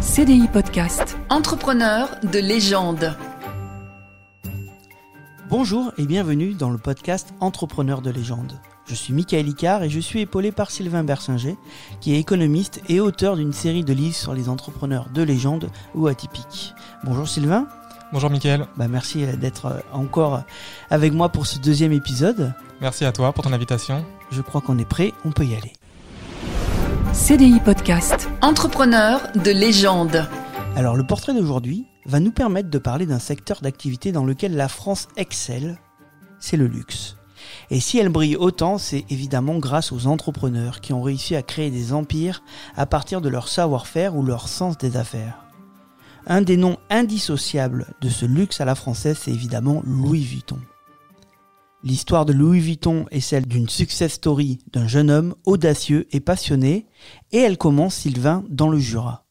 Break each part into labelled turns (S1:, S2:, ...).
S1: CDI Podcast. Entrepreneur de légende.
S2: Bonjour et bienvenue dans le podcast Entrepreneur de légende. Je suis Michael Icard et je suis épaulé par Sylvain Bersinger, qui est économiste et auteur d'une série de livres sur les entrepreneurs de légende ou atypiques. Bonjour Sylvain.
S3: Bonjour Michael.
S2: Bah merci d'être encore avec moi pour ce deuxième épisode.
S3: Merci à toi pour ton invitation.
S2: Je crois qu'on est prêt, on peut y aller.
S1: CDI Podcast. Entrepreneur de légende.
S2: Alors le portrait d'aujourd'hui va nous permettre de parler d'un secteur d'activité dans lequel la France excelle, c'est le luxe. Et si elle brille autant, c'est évidemment grâce aux entrepreneurs qui ont réussi à créer des empires à partir de leur savoir-faire ou leur sens des affaires. Un des noms indissociables de ce luxe à la française, c'est évidemment Louis Vuitton. L'histoire de Louis Vuitton est celle d'une success story d'un jeune homme audacieux et passionné, et elle commence, Sylvain, dans le Jura.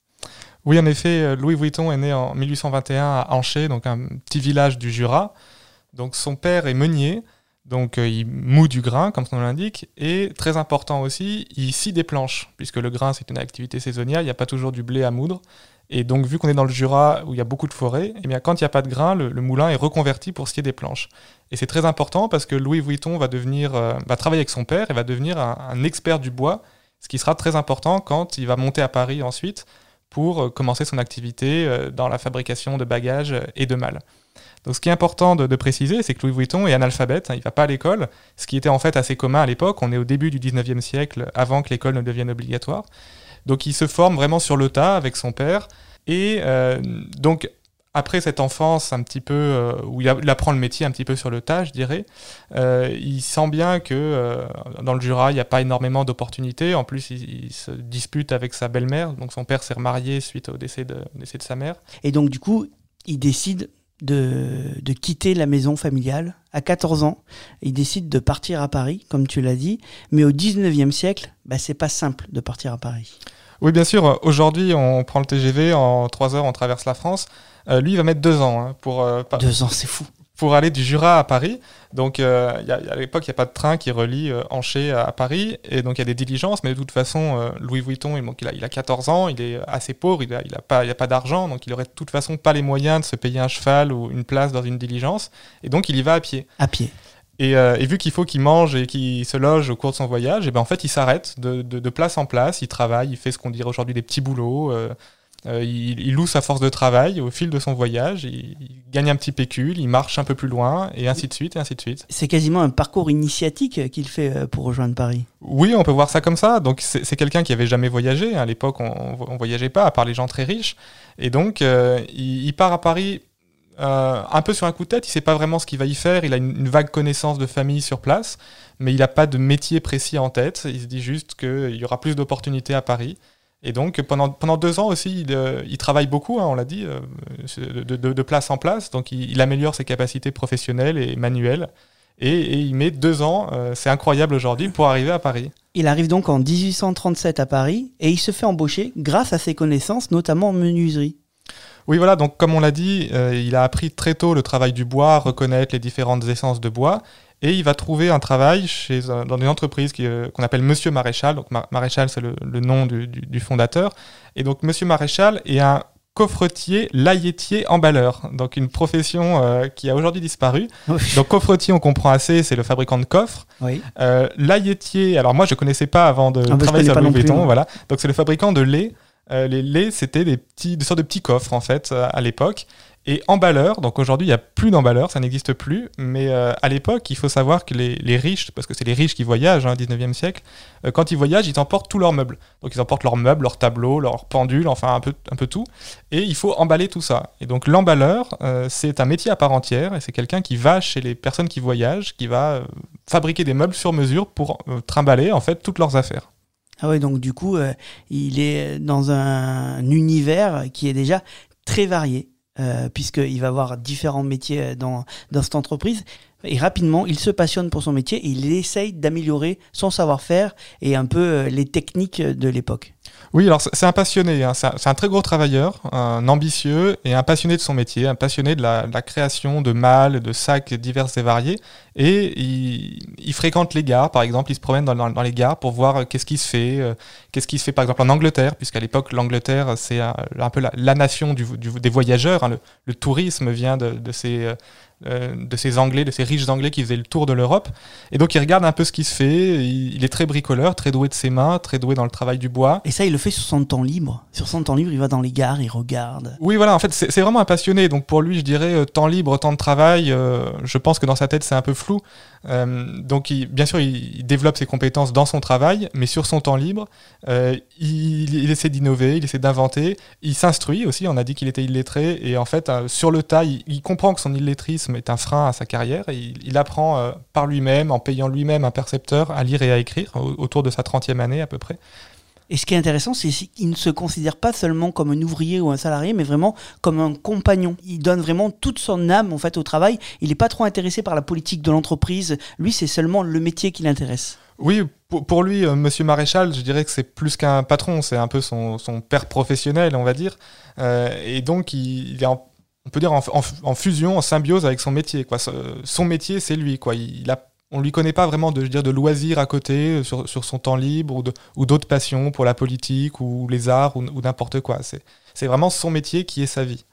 S3: Oui, en effet, euh, Louis Vuitton est né en 1821 à Anché, donc un petit village du Jura. Donc son père est meunier, donc euh, il moue du grain, comme son nom l'indique, et très important aussi, il scie des planches, puisque le grain c'est une activité saisonnière, il n'y a pas toujours du blé à moudre. Et donc, vu qu'on est dans le Jura où il y a beaucoup de forêts, eh bien, quand il n'y a pas de grain, le, moulin est reconverti pour scier des planches. Et c'est très important parce que Louis Vuitton va, devenir, euh, va travailler avec son père et va devenir un, expert du bois, ce qui sera très important quand il va monter à Paris ensuite pour euh, commencer son activité euh, dans la fabrication de bagages et de malles. Donc ce qui est important de, préciser, c'est que Louis Vuitton est analphabète, hein, il ne va pas à l'école, ce qui était en fait assez commun à l'époque, on est au début du 19e siècle, avant que l'école ne devienne obligatoire. Donc il se forme vraiment sur le tas avec son père. Et euh, donc après cette enfance un petit peu euh, où il, apprend le métier un petit peu sur le tas, je dirais, euh, il sent bien que dans le Jura, il n'y a pas énormément d'opportunités. En plus, il, se dispute avec sa belle-mère. Donc son père s'est remarié suite au décès de, sa mère.
S2: Et donc du coup, il décide de, quitter la maison familiale à 14 ans. Il décide de partir à Paris, comme tu l'as dit. Mais au 19e siècle, bah, c'est pas simple de partir à Paris.
S3: Oui, bien sûr. Aujourd'hui, on prend le TGV, en 3 heures, on traverse la France. Euh, lui, il va mettre 2 ans. Hein, pour,
S2: euh, deux ans, c'est fou
S3: pour aller du Jura à Paris. Donc euh, à l'époque, il n'y a pas de train qui relie euh, Angers à, Paris, et donc il y a des diligences, mais de toute façon, euh, Louis Vuitton, il, a, il, a, 14 ans, il est assez pauvre, il n'a il a pas, il a pas d'argent, donc il aurait de toute façon pas les moyens de se payer un cheval ou une place dans une diligence, et donc il y va à pied.
S2: À pied.
S3: Et, vu qu'il faut qu'il mange et qu'il se loge au cours de son voyage, et ben en fait il s'arrête de, de, place en place, il travaille, il fait ce qu'on dirait aujourd'hui des petits boulots. Euh, il, loue sa force de travail au fil de son voyage, il, gagne un petit pécule, il marche un peu plus loin, et ainsi de suite, et ainsi de suite.
S2: C'est quasiment un parcours initiatique qu'il fait euh, pour rejoindre Paris.
S3: Oui, on peut voir ça comme ça. Donc c'est quelqu'un qui avait jamais voyagé. À l'époque, on, ne voyageait pas, à part les gens très riches. Et donc, euh, il, part à Paris un peu sur un coup de tête. Il sait pas vraiment ce qu'il va y faire. Il a une, vague connaissance de famille sur place, mais il n'a pas de métier précis en tête. Il se dit juste qu'il y aura plus d'opportunités à Paris. Et donc pendant, pendant deux ans aussi, il, euh, travaille beaucoup, hein, on l'a dit, euh, de, place en place. Donc il, améliore ses capacités professionnelles et manuelles. Et, il met deux ans, euh, c'est incroyable aujourd'hui, pour arriver à Paris.
S2: Il arrive donc en 1837 à Paris et il se fait embaucher grâce à ses connaissances, notamment en menuiserie.
S3: Oui, voilà, donc comme on l'a dit, il a appris très tôt le travail du bois, reconnaître les différentes essences de bois et il va trouver un travail chez, dans une entreprise euh, qu'on appelle Monsieur Maréchal. Donc Maréchal, c'est le, nom du, fondateur. Et donc Monsieur Maréchal est un coffretier, laïetier, emballeur. Donc une profession euh, qui a aujourd'hui disparu. Donc coffretier, on comprend assez, c'est le fabricant de coffres. Oui. Euh, alors moi je connaissais pas avant de ah, travailler sur le béton, voilà. Donc c'est le fabricant de lait. Euh, les laits, c'était des sortes de petits coffres en fait à l'époque. Et emballeur, donc aujourd'hui il n'y a plus d'emballeur, ça n'existe plus, mais euh, à l'époque il faut savoir que les, riches, parce que c'est les riches qui voyagent hein, au 19e siècle, euh, quand ils voyagent ils emportent tous leurs meubles. Donc ils emportent leurs meubles, leurs tableaux, leurs pendules, enfin un peu, tout, et il faut emballer tout ça. Et donc l'emballeur, euh, c'est un métier à part entière, et c'est quelqu'un qui va chez les personnes qui voyagent, qui va fabriquer des meubles sur mesure pour trimballer en fait toutes leurs affaires.
S2: Ah oui, donc du coup, il est dans un univers qui est déjà très varié. Euh, puisqu'il va avoir différents métiers euh, dans, dans cette entreprise. Et rapidement, il se passionne pour son métier et il essaye d'améliorer son savoir-faire et un peu euh, les techniques de l'époque.
S3: Oui, alors c'est un passionné, hein. c'est un, très gros travailleur, un ambitieux et un passionné de son métier, un passionné de la, création de mâles, de sacs divers et variés. Et il, fréquente les gares, par exemple, il se promène dans, les gares pour voir euh, qu'est-ce qui se fait, euh, qu'est-ce qui se fait par exemple en Angleterre, puisqu'à l'époque l'Angleterre c'est un, peu la, nation des voyageurs, hein. le, tourisme vient de, ces... Euh, de ces Anglais, de ces riches Anglais qui faisaient le tour de l'Europe. Et donc il regarde un peu ce qui se fait. Il, est très bricoleur, très doué de ses mains, très doué dans le travail du bois.
S2: Il le fait sur son temps libre. Sur son temps libre, il va dans les gares, il regarde.
S3: Oui, voilà. En fait, c'est vraiment un passionné. Donc pour lui, je dirais euh, temps libre, temps de travail. Euh, je pense que dans sa tête, c'est un peu flou. donc bien sûr, il, développe ses compétences dans son travail, mais sur son temps libre, il, essaie d'innover, il essaie d'inventer. Il s'instruit aussi. On a dit qu'il était illettré. Et en fait, sur le tas, il, comprend que son illetrisme est un frein à sa carrière. Et il, apprend euh, par lui-même, en payant lui-même un percepteur, à lire et à écrire, autour de sa 30e année à peu près.
S2: Et ce qui est intéressant, c'est qu'il ne se considère pas seulement comme un ouvrier ou un salarié, mais vraiment comme un compagnon. Il donne vraiment toute son âme en fait au travail. Il n'est pas trop intéressé par la politique de l'entreprise. Lui, c'est seulement le métier qui l'intéresse.
S3: Oui, pour, lui, euh, Monsieur Maréchal, je dirais que c'est plus qu'un patron, c'est un peu son, père professionnel, on va dire. Euh, et donc, il, est en on peut dire en, fusion, en symbiose avec son métier. Son métier, c'est lui. Quoi. Il a, on lui connaît pas vraiment de, je dire, de loisirs à côté, euh, sur, sur son temps libre, ou d'autres passions pour la politique, ou les arts, ou, n'importe quoi. C'est vraiment son métier qui est sa vie.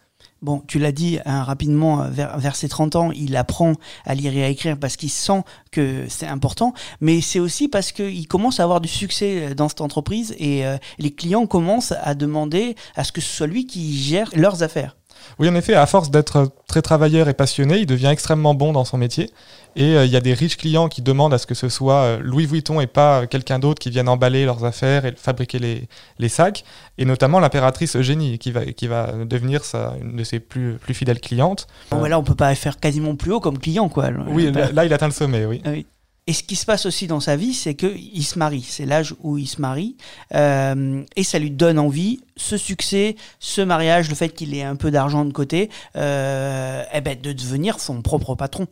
S2: Bon, tu l'as dit hein, rapidement, euh, vers, vers, ses 30 ans, il apprend à lire et à écrire parce qu'il sent que c'est important, mais c'est aussi parce qu'il commence à avoir du succès euh, dans cette entreprise et les clients commencent à demander à ce que ce soit lui qui gère leurs affaires.
S3: Oui, en effet, à force d'être très travailleur et passionné, il devient extrêmement bon dans son métier. Et euh, il y a des riches clients qui demandent à ce que ce soit euh, Louis Vuitton et pas quelqu'un d'autre qui vienne emballer leurs affaires et fabriquer les, les sacs. Et notamment l'impératrice Eugénie, qui va, qui va devenir sa, une de ses plus, plus fidèles clientes.
S2: Bon, là, on peut pas faire quasiment plus haut comme client, quoi.
S3: Oui, là, il atteint le sommet, oui.
S2: oui. Et ce qui se passe aussi dans sa vie, c'est qu'il se marie. C'est l'âge où il se marie. Euh, et ça lui donne envie, ce succès, ce mariage, le fait qu'il ait un peu d'argent de côté, euh, eh ben, de devenir son propre patron.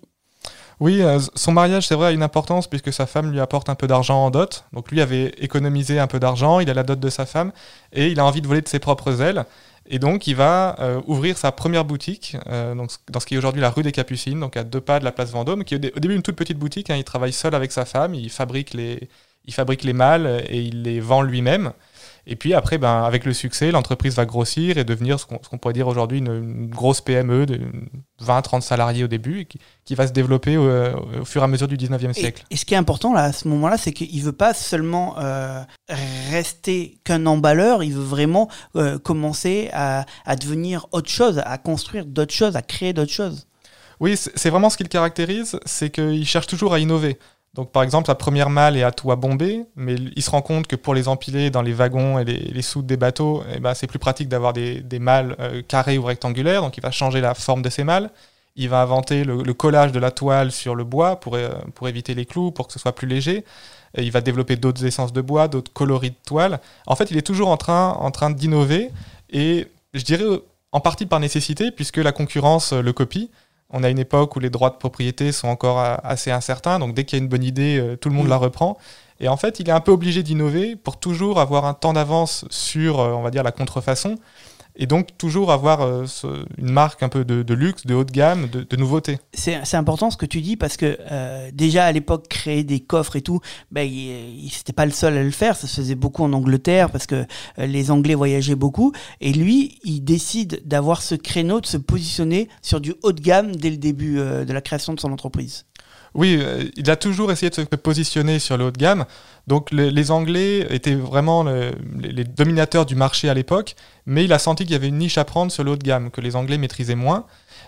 S3: Oui, euh, son mariage, c'est vrai, a une importance puisque sa femme lui apporte un peu d'argent en dot. Donc lui avait économisé un peu d'argent, il a la dot de sa femme et il a envie de voler de ses propres ailes. Et donc, il va euh, ouvrir sa première boutique euh, donc, dans ce qui est aujourd'hui la rue des Capucines, donc à deux pas de la place Vendôme, qui est au début une toute petite boutique. Hein. il travaille seul avec sa femme, il fabrique les, il fabrique les mâles et il les vend lui-même. Et puis après, ben, avec le succès, l'entreprise va grossir et devenir ce qu'on pourrait dire aujourd'hui une, grosse PME de 20-30 salariés au début, et qui, va se développer au, fur et à mesure du 19e siècle.
S2: Et, ce qui est important là, à ce moment-là, c'est qu'il ne veut pas seulement euh, rester qu'un emballeur, il veut vraiment euh, commencer à, à devenir autre chose, à construire d'autres choses, à créer d'autres choses.
S3: Oui, c'est vraiment ce qui le caractérise, c'est qu'il cherche toujours à innover. Donc par exemple, sa première malle est à toit bombé, mais il se rend compte que pour les empiler dans les wagons et les, soutes des bateaux, eh ben, c'est plus pratique d'avoir des, des malles euh, carrées ou rectangulaires, donc il va changer la forme de ces malles. Il va inventer le, collage de la toile sur le bois pour, euh, pour éviter les clous, pour que ce soit plus léger. Il va développer d'autres essences de bois, d'autres coloris de toile. En fait, il est toujours en train, en train d'innover, et je dirais en partie par nécessité, puisque la concurrence le copie on a une époque où les droits de propriété sont encore assez incertains, donc dès qu'il y a une bonne idée, euh, tout le monde la reprend. Et en fait, il est un peu obligé d'innover pour toujours avoir un temps d'avance sur, euh, on va dire, la contrefaçon et donc toujours avoir euh, une marque un peu de, luxe, de haut de gamme, de, de nouveauté.
S2: C'est important ce que tu dis parce que euh, déjà à l'époque créer des coffres et tout, ben, il, n'était pas le seul à le faire, ça se faisait beaucoup en Angleterre parce que euh, les Anglais voyageaient beaucoup et lui il décide d'avoir ce créneau, de se positionner sur du haut de gamme dès le début de la création de son entreprise.
S3: Oui, il a toujours essayé de se positionner sur le haut de gamme. Donc les, Anglais étaient vraiment les, dominateurs du marché à l'époque, mais il a senti qu'il y avait une niche à prendre sur le haut de gamme, que les Anglais maîtrisaient moins.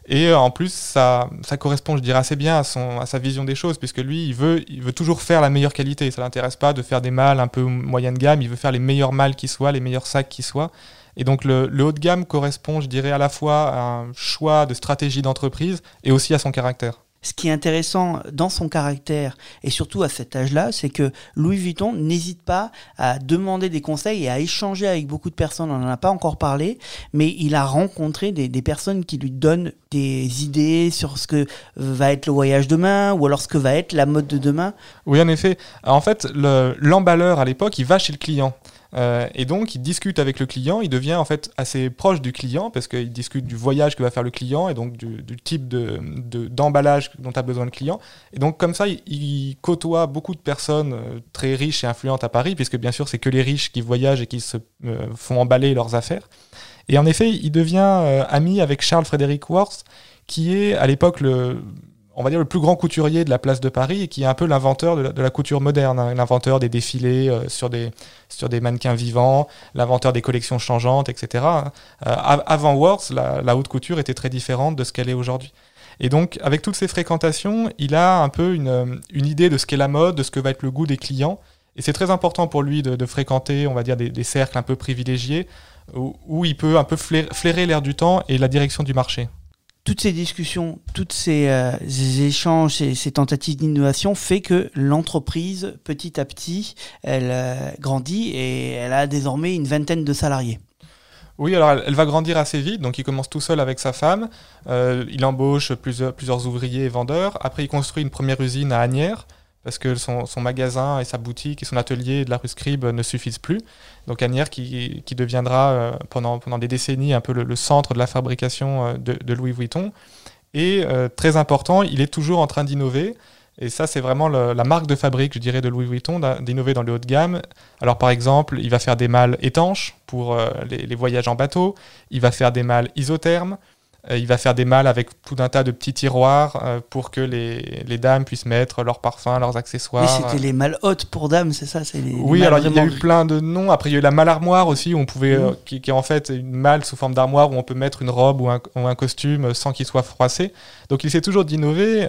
S3: Et euh, en plus, ça, correspond, je dirais, assez bien à, son, sa vision des choses, puisque lui, il veut, il veut toujours faire la meilleure qualité. Ça l'intéresse pas de faire des mâles un peu moyenne gamme, il veut faire les meilleurs mâles qui soient, les meilleurs sacs qui soient. Et donc le, le haut de gamme correspond, je dirais, à la fois à un choix de stratégie d'entreprise et aussi à son caractère
S2: ce qui est intéressant dans son caractère et surtout à cet âge-là, c'est que Louis Vuitton n'hésite pas à demander des conseils et à échanger avec beaucoup de personnes. On n'en a pas encore parlé, mais il a rencontré des, personnes qui lui donnent des idées sur ce que va être le voyage demain ou alors ce que va être la mode de demain.
S3: Oui, en effet. En fait, l'emballeur à l'époque, il va chez le client. Euh, et donc, il discute avec le client, il devient en fait assez proche du client parce qu'il discute du voyage que va faire le client et donc du, type d'emballage de, dont a besoin le client. Et donc, comme ça, il, côtoie beaucoup de personnes euh, très riches et influentes à Paris, puisque bien sûr, c'est que les riches qui voyagent et qui se euh, font emballer leurs affaires. Et en effet, il devient ami avec Charles Frédéric Worth, qui est à l'époque le, on va dire, le plus grand couturier de la place de Paris et qui est un peu l'inventeur de, la couture moderne, hein. l'inventeur des défilés euh, sur, des, sur des mannequins vivants, l'inventeur des collections changeantes, etc. Hein. Euh, avant Worth, la, haute couture était très différente de ce qu'elle est aujourd'hui. Et donc, avec toutes ces fréquentations, il a un peu une, idée de ce qu'est la mode, de ce que va être le goût des clients. Et c'est très important pour lui de, fréquenter, on va dire, des, cercles un peu privilégiés, où, il peut un peu flairer l'air du temps et la direction du marché
S2: toutes ces discussions, tous ces, euh, échanges, ces, ces tentatives d'innovation fait que l'entreprise, petit à petit, elle euh, grandit et elle a désormais une vingtaine de salariés.
S3: Oui, alors elle, va grandir assez vite, donc il commence tout seul avec sa femme, euh, il embauche plusieurs, plusieurs ouvriers et vendeurs, après il construit une première usine à Agnières, parce que son, magasin et sa boutique et son atelier de la rue Scribe ne suffisent plus. Donc Agnières qui, deviendra euh, pendant, des décennies un peu le, centre de la fabrication euh, de, Louis Vuitton. Et euh, très important, il est toujours en train d'innover. Et ça, c'est vraiment la marque de fabrique, je dirais, de Louis Vuitton, d'innover dans le haut de gamme. Alors, par exemple, il va faire des malles étanches pour les, les, voyages en bateau. Il va faire des malles isothermes. Euh, il va faire des malles avec tout un tas de petits tiroirs euh, pour que les, les, dames puissent mettre leurs parfums, leurs accessoires.
S2: Mais c'était les malles hautes pour dames, c'est ça
S3: les, Oui, alors il y a eu plein de noms. Après, il y a eu la malle armoire aussi, où on pouvait, mmh. euh, qui, qui, est en fait une malle sous forme d'armoire où on peut mettre une robe ou un, ou un costume sans qu'il soit froissé. Donc il essaie toujours d'innover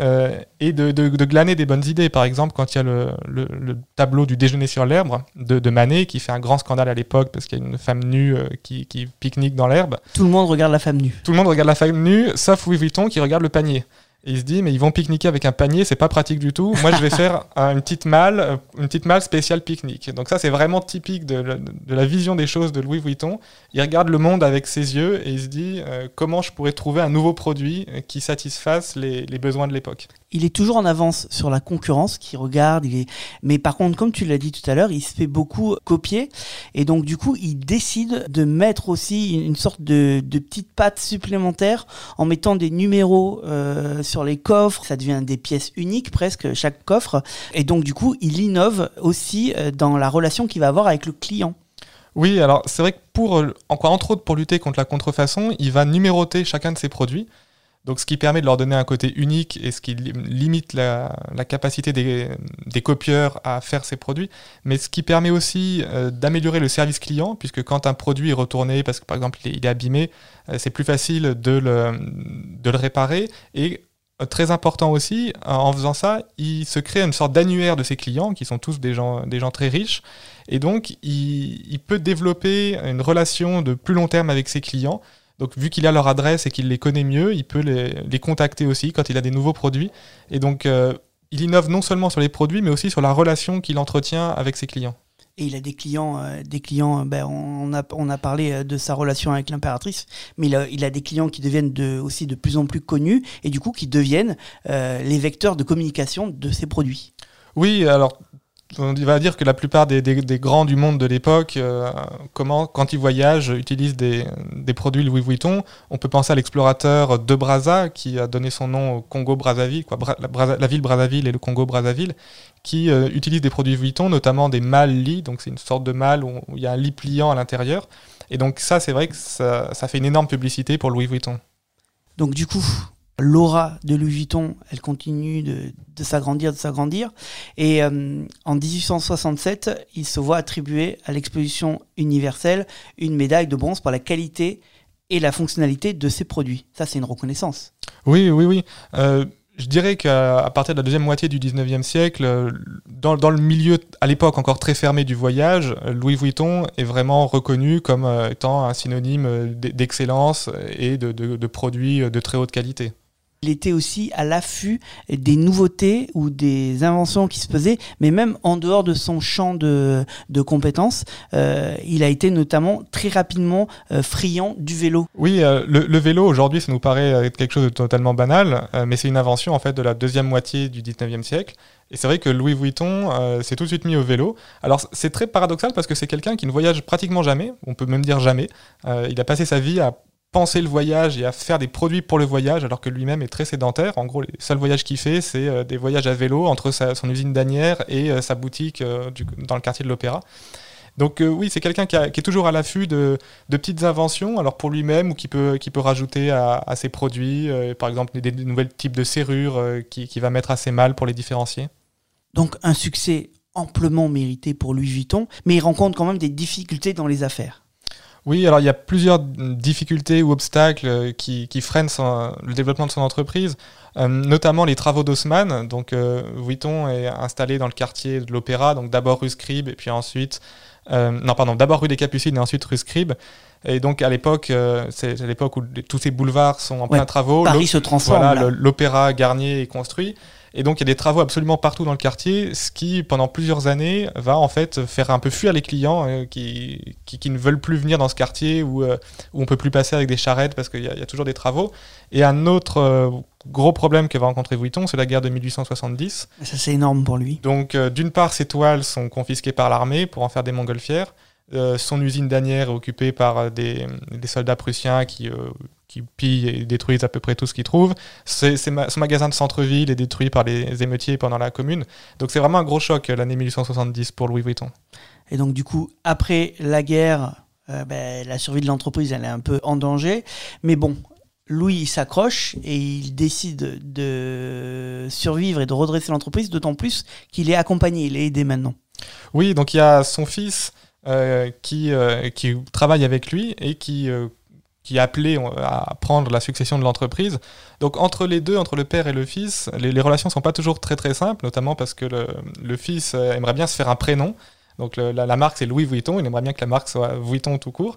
S3: et de, de, de, glaner des bonnes idées. Par exemple, quand il y a le, le, tableau du déjeuner sur l'herbe de, de, Manet, qui fait un grand scandale à l'époque parce qu'il y a une femme nue qui, qui pique-nique dans l'herbe.
S2: Tout le monde regarde la femme nue.
S3: Tout le monde regarde la femme sauf Louis Vuitton qui regarde le panier. Et il se dit, mais ils vont pique-niquer avec un panier, c'est pas pratique du tout. Moi, je vais faire une petite malle, euh, une petite malle spéciale pique-nique. Donc ça, c'est vraiment typique de, la vision des choses de Louis Vuitton. Il regarde le monde avec ses yeux et il se dit, euh, comment je pourrais trouver un nouveau produit qui satisfasse les besoins de l'époque
S2: il est toujours en avance sur la concurrence qui regarde. Mais par contre, comme tu l'as dit tout à l'heure, il se fait beaucoup copier. Et donc, du coup, il décide de mettre aussi une sorte de, de petite patte supplémentaire en mettant des numéros euh, sur les coffres. Ça devient des pièces uniques presque, chaque coffre. Et donc, du coup, il innove aussi euh, dans la relation qu'il va avoir avec le client.
S3: Oui, alors c'est vrai que pour, entre autres pour lutter contre la contrefaçon, il va numéroter chacun de ses produits. Donc, ce qui permet de leur donner un côté unique et ce qui limite la, capacité des, copieurs à faire ces produits, mais ce qui permet aussi euh, d'améliorer le service client, puisque quand un produit est retourné parce que par exemple il est, abîmé, euh, c'est plus facile de le, réparer. Et euh, très important aussi, en faisant ça, il se crée une sorte d'annuaire de ses clients, qui sont tous des gens, très riches, et donc il peut développer une relation de plus long terme avec ses clients donc, vu qu'il a leur adresse et qu'il les connaît mieux, il peut les, contacter aussi quand il a des nouveaux produits. Et donc, euh, il innove non seulement sur les produits, mais aussi sur la relation qu'il entretient avec ses clients.
S2: Et il a des clients, euh, des clients. Ben, on, a, on a parlé euh, de sa relation avec l'impératrice, mais il a, il a, des clients qui deviennent de, aussi de plus en plus connus et du coup qui deviennent les vecteurs de communication de ses produits.
S3: Oui, alors on va dire que la plupart des, grands du monde de l'époque, euh, quand ils voyagent, utilisent des, produits Louis Vuitton. On peut penser à l'explorateur de Brazza, qui a donné son nom au Congo-Brazzaville, la, ville Brazzaville et le Congo-Brazzaville, qui euh, utilise des produits Vuitton, notamment des malles lits. Donc c'est une sorte de malle où il y a un lit pliant à l'intérieur. Et donc ça, c'est vrai que ça, ça fait une énorme publicité pour Louis Vuitton.
S2: Donc du coup, l'aura de Louis Vuitton, elle continue de, s'agrandir, de s'agrandir. Et euh, en 1867, il se voit attribuer à l'exposition universelle une médaille de bronze pour la qualité et la fonctionnalité de ses produits. Ça, c'est une reconnaissance.
S3: Oui, oui, oui. Euh, je dirais qu'à partir de la deuxième moitié du 19e siècle, euh, dans, le milieu, à l'époque encore très fermé du voyage, Louis Vuitton est vraiment reconnu comme étant un synonyme d'excellence et de produits de très haute qualité.
S2: Il était aussi à l'affût des nouveautés ou des inventions qui se faisaient, mais même en dehors de son champ de, compétences, euh, il a été notamment très rapidement euh, friand du vélo.
S3: Oui, euh, le, vélo aujourd'hui, ça nous paraît être quelque chose de totalement banal, mais c'est une invention en fait de la deuxième moitié du 19e siècle. Et c'est vrai que Louis Vuitton s'est tout de suite mis au vélo. Alors c'est très paradoxal parce que c'est quelqu'un qui ne voyage pratiquement jamais, on peut même dire jamais. Il a passé sa vie à penser le voyage et à faire des produits pour le voyage alors que lui-même est très sédentaire. En gros, les seuls voyages qu'il fait, c'est euh, des voyages à vélo entre sa- son usine d'Anières et euh, sa boutique euh, dans le quartier de l'Opéra. Donc oui, c'est quelqu'un qui, est toujours à l'affût de, de petites inventions, alors pour lui-même ou qui peut, qui peut rajouter à, ses produits, par exemple des, des nouveaux types de serrures qui, qui va mettre ses malles pour les différencier.
S2: Donc un succès amplement mérité pour Louis Vuitton, mais il rencontre quand même des difficultés dans les affaires.
S3: Oui, alors il y a plusieurs difficultés ou obstacles euh, qui, freinent le développement de son entreprise, euh, notamment les travaux d'Haussmann. Donc euh, Vuitton est installé dans le quartier de l'Opéra, donc d'abord rue Scribe et puis ensuite, non pardon, d'abord rue des Capucines et ensuite rue Scribe. Et donc à l'époque, euh, c'est à l'époque où tous ces boulevards sont en plein travaux.
S2: Paris se transforme.
S3: voilà, l'Opéra Garnier est construit. Et donc, il y a des travaux absolument partout dans le quartier, ce qui, pendant plusieurs années, va en fait faire un peu fuir les clients euh, qui, qui, qui ne veulent plus venir dans ce quartier où, euh, où on peut plus passer avec des charrettes parce qu'il y, a- il y a toujours des travaux. Et un autre euh, gros problème que va rencontrer Vuitton, c'est la guerre de 1870.
S2: Ça c'est énorme pour lui.
S3: Donc, euh, d'une part, ses toiles sont confisquées par l'armée pour en faire des montgolfières. Euh, son usine d'Anières est occupée par euh, des, des soldats prussiens qui, euh, qui pillent et détruisent à peu près tout ce qu'ils trouvent. C'est- c'est ma- son magasin de centre-ville est détruit par les émeutiers pendant la commune. Donc c'est vraiment un gros choc l'année 1870 pour Louis Vuitton.
S2: Et donc du coup, après la guerre, euh, ben, la survie de l'entreprise, elle est un peu en danger. Mais bon, Louis s'accroche et il décide de survivre et de redresser l'entreprise, d'autant plus qu'il est accompagné, il est aidé maintenant.
S3: Oui, donc il y a son fils qui, euh, qui travaille avec lui et qui, euh, qui est appelé euh, à prendre la succession de l'entreprise. Donc entre les deux, entre le père et le fils, les, relations sont pas toujours très très simples, notamment parce que le, le fils euh, aimerait bien se faire un prénom. Donc le- la, la marque c'est Louis Vuitton, il aimerait bien que la marque soit Vuitton tout court.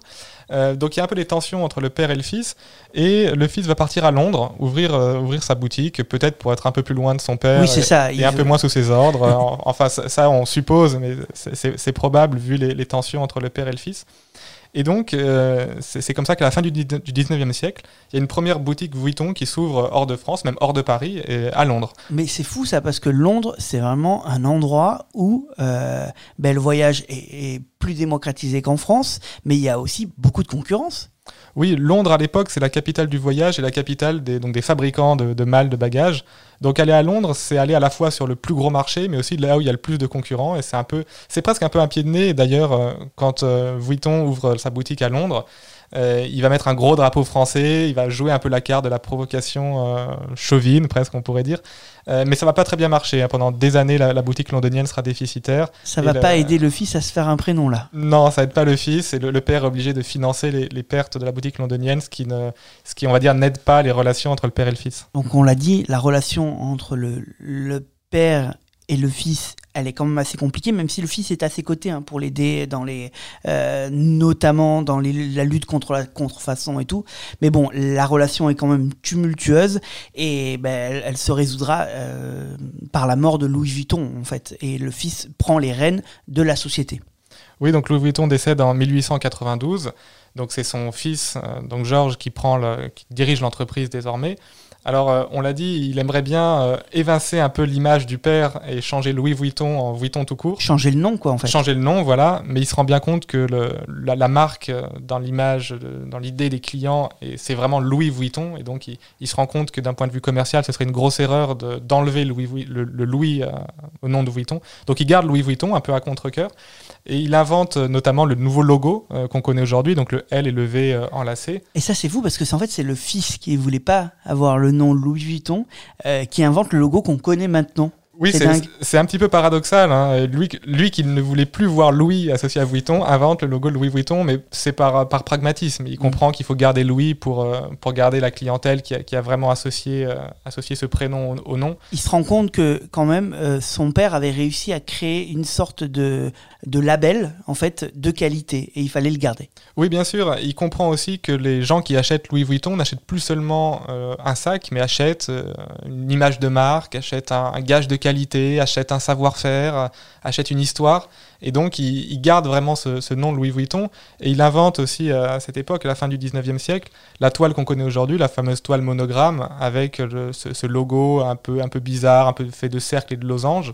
S3: Euh, donc il y a un peu des tensions entre le père et le fils. Et le fils va partir à Londres, ouvrir, euh, ouvrir sa boutique, peut-être pour être un peu plus loin de son père.
S2: oui, c'est
S3: et-
S2: ça.
S3: et
S2: il
S3: un
S2: veut-
S3: peu moins sous ses ordres. Euh, en- enfin, ça, ça, on suppose, mais c'est- probable vu les, les tensions entre le père et le fils. Et donc, euh, c'est comme ça qu'à la fin du, du 19e siècle, il y a une première boutique Vuitton qui s'ouvre hors de France, même hors de Paris, et à Londres.
S2: Mais c'est fou ça, parce que Londres, c'est vraiment un endroit où euh, ben, le voyage est plus démocratisé qu'en France, mais il y a aussi beaucoup de concurrence.
S3: Oui, Londres à l'époque, c'est la capitale du voyage et la capitale des, fabricants de, de malles, de bagages. Donc aller à Londres, c'est aller à la fois sur le plus gros marché, mais aussi là où il y a le plus de concurrents. Et c'est un peu, c'est presque un peu un pied de nez. D'ailleurs, euh, quand euh, Vuitton ouvre sa boutique à Londres, euh, il va mettre un gros drapeau français, il va jouer un peu la carte de la provocation euh, chauvine, presque on pourrait dire. Euh, mais ça va pas très bien marcher. hein. Pendant des années, la, la boutique londonienne sera déficitaire.
S2: Ça va pas aider le fils à se faire un prénom là.
S3: Non, ça aide pas le fils et le, le père est obligé de financer les, les pertes de la boutique londonienne, ce qui, ne, ce qui on va dire, n'aide pas les relations entre le père et le fils.
S2: Donc on l'a dit, la relation entre le, le père et le fils, elle est quand même assez compliquée, même si le fils est à ses côtés hein, pour l'aider euh, notamment dans la lutte contre la contrefaçon et tout. Mais bon, la relation est quand même tumultueuse et ben, elle, se résoudra euh, par la mort de Louis Vuitton en fait. Et le fils prend les rênes de la société.
S3: Oui, donc Louis Vuitton décède en 1892. Donc c'est son fils, euh, donc Georges, qui, prend qui dirige l'entreprise désormais. Alors, euh, on l'a dit, il aimerait bien euh, évincer un peu l'image du père et changer Louis Vuitton en Vuitton tout court.
S2: Changer le nom quoi en fait.
S3: changer le nom, voilà, mais il se rend bien compte que le, la, la marque euh, dans l'image, dans l'idée des clients, c'est vraiment Louis Vuitton, et donc il, il se rend compte que d'un point de vue commercial, ce serait une grosse erreur de- d'enlever Louis, Vui- le, le Louis euh, au nom de Vuitton. Donc il garde Louis Vuitton un peu à contre-cœur, et il invente euh, notamment le nouveau logo euh, qu'on connaît aujourd'hui, donc le L et le V euh, enlacés.
S2: Et ça, c'est fou parce que c'est en fait c'est le fils qui voulait pas avoir le nom Louis Vuitton qui invente le logo qu'on connaît maintenant.
S3: Oui,
S2: C'est
S3: un petit peu paradoxal. hein. Lui, lui qui ne voulait plus voir Louis associé à Vuitton invente le logo Louis Vuitton, mais c'est par, par pragmatisme.
S2: Mm.
S3: Il comprend qu'il faut garder Louis pour, euh, pour garder la clientèle qui a, qui a vraiment associé, euh, associé ce prénom au, au nom.
S2: Il se rend compte que quand même euh, son père avait réussi à créer une sorte de de label en fait de qualité et il fallait le garder.
S3: Oui, bien sûr. Il comprend aussi que les gens qui achètent Louis Vuitton n'achètent plus seulement euh, un sac, mais achètent une image de marque, achètent un, un gage de qualité achète un savoir-faire, achète une histoire. Et donc, il, garde vraiment ce, nom Louis Vuitton. Et il invente aussi, à cette époque, à la fin du 19e siècle, la toile qu'on connaît aujourd'hui, la fameuse toile monogramme, avec ce, logo un peu, un peu bizarre, un peu fait de cercles et de losanges.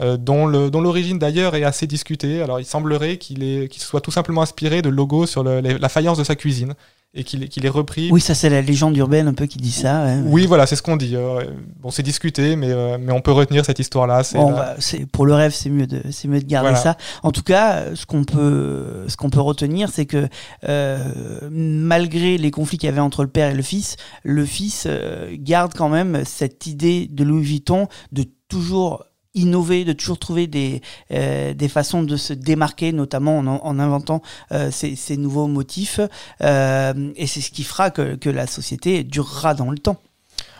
S3: Euh, dont l'origine d'ailleurs est assez discutée. Alors il semblerait qu'il soit tout simplement inspiré de logos sur la faïence de sa cuisine et qu'il est repris.
S2: Oui, ça c'est la légende urbaine un peu qui dit ça.
S3: Oui, voilà, c'est ce qu'on dit. Euh, bon, c'est discuté, mais, euh, mais on peut retenir cette histoire-là.
S2: Bon, bah, pour le rêve, c'est mieux de, c'est mieux de garder ça. En tout cas, ce qu'on peut, ce qu'on peut retenir, c'est que malgré les conflits qu'il y avait entre le père et le fils, le fils garde quand même cette idée de Louis Vuitton de toujours innover, de toujours trouver des, euh, des façons de se démarquer, notamment en, inventant euh, ces, nouveaux motifs. Euh, et c'est ce qui fera que, que, la société durera dans le temps.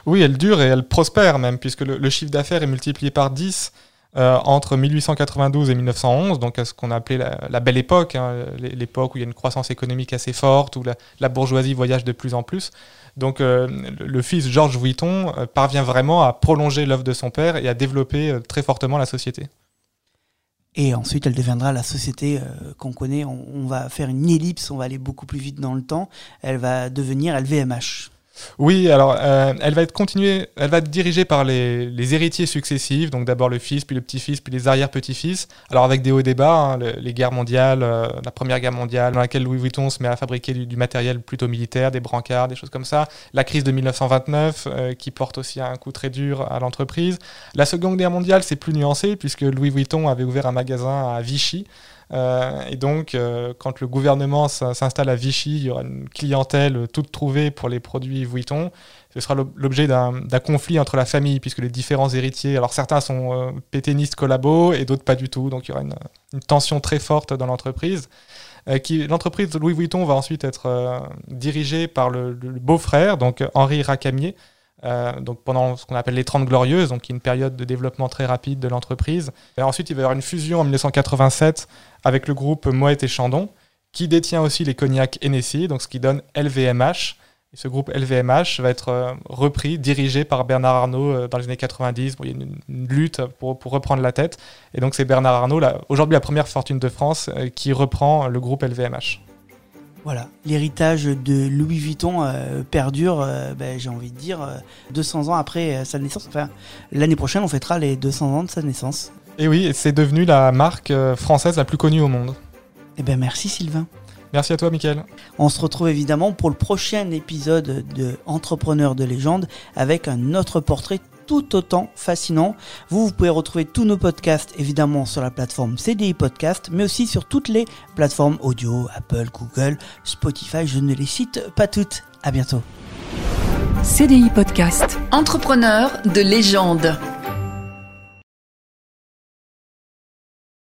S3: Oui, elle dure et elle prospère même, puisque le, chiffre d'affaires est multiplié par 10 entre 1892 et 1911, donc à ce qu'on a appelé la, belle époque, hein, l'époque où il y a une croissance économique assez forte, où la bourgeoisie voyage de plus en plus. Donc euh, le fils Georges Vuitton euh, parvient vraiment à prolonger l'œuvre de son père et à développer euh, très fortement la société.
S2: Et ensuite, elle deviendra la société qu'on connaît. on, va faire une ellipse, on va aller beaucoup plus vite dans le temps. Elle va devenir LVMH.
S3: Oui, alors euh, elle va être continuée, elle va être dirigée par les, héritiers successifs, donc d'abord le fils, puis le petit-fils, puis les arrière-petits-fils. Alors avec des hauts et des bas, hein, les guerres mondiales, euh, la première guerre mondiale, dans laquelle Louis Vuitton se met à fabriquer du, matériel plutôt militaire, des brancards, des choses comme ça. La crise de 1929, euh, qui porte aussi un coup très dur à l'entreprise. La seconde guerre mondiale, c'est plus nuancé, puisque Louis Vuitton avait ouvert un magasin à Vichy. Euh, et donc, euh, quand le gouvernement s'installe à Vichy, il y aura une clientèle toute trouvée pour les produits Vuitton. Ce sera l'objet d'un conflit entre la famille, puisque les différents héritiers, alors certains sont euh, pétainistes collabos et d'autres pas du tout. Donc, il y aura une, tension très forte dans l'entreprise. l'entreprise de Louis Vuitton va ensuite être dirigée par le, le beau-frère, donc Henri Racamier, euh, donc pendant ce qu'on appelle les 30 glorieuses, donc une période de développement très rapide de l'entreprise. ensuite, il va y avoir une fusion en 1987 avec le groupe Moët et Chandon, qui détient aussi les cognacs Hennessy, donc ce qui donne LVMH. Et ce groupe LVMH va être euh, repris, dirigé par Bernard Arnault euh, dans les années 90. il y a une, lutte pour, pour, reprendre la tête. Et donc c'est Bernard Arnault, aujourd'hui la première fortune de France, qui reprend le groupe LVMH.
S2: Voilà, l'héritage de Louis Vuitton euh, perdure, euh, ben, j'ai envie de dire, 200 euh, ans après sa naissance. Enfin, l'année prochaine, on fêtera les 200 ans de sa naissance.
S3: Et oui, c'est devenu la marque française la plus connue au monde.
S2: Eh bien, merci Sylvain.
S3: Merci à toi, Mickaël.
S2: On se retrouve évidemment pour le prochain épisode de Entrepreneurs de légende avec un autre portrait tout autant fascinant. Vous, vous pouvez retrouver tous nos podcasts évidemment sur la plateforme CDI Podcast, mais aussi sur toutes les plateformes audio, Apple, Google, Spotify, je ne les cite pas toutes. À bientôt.
S1: CDI Podcast. Entrepreneur de légende.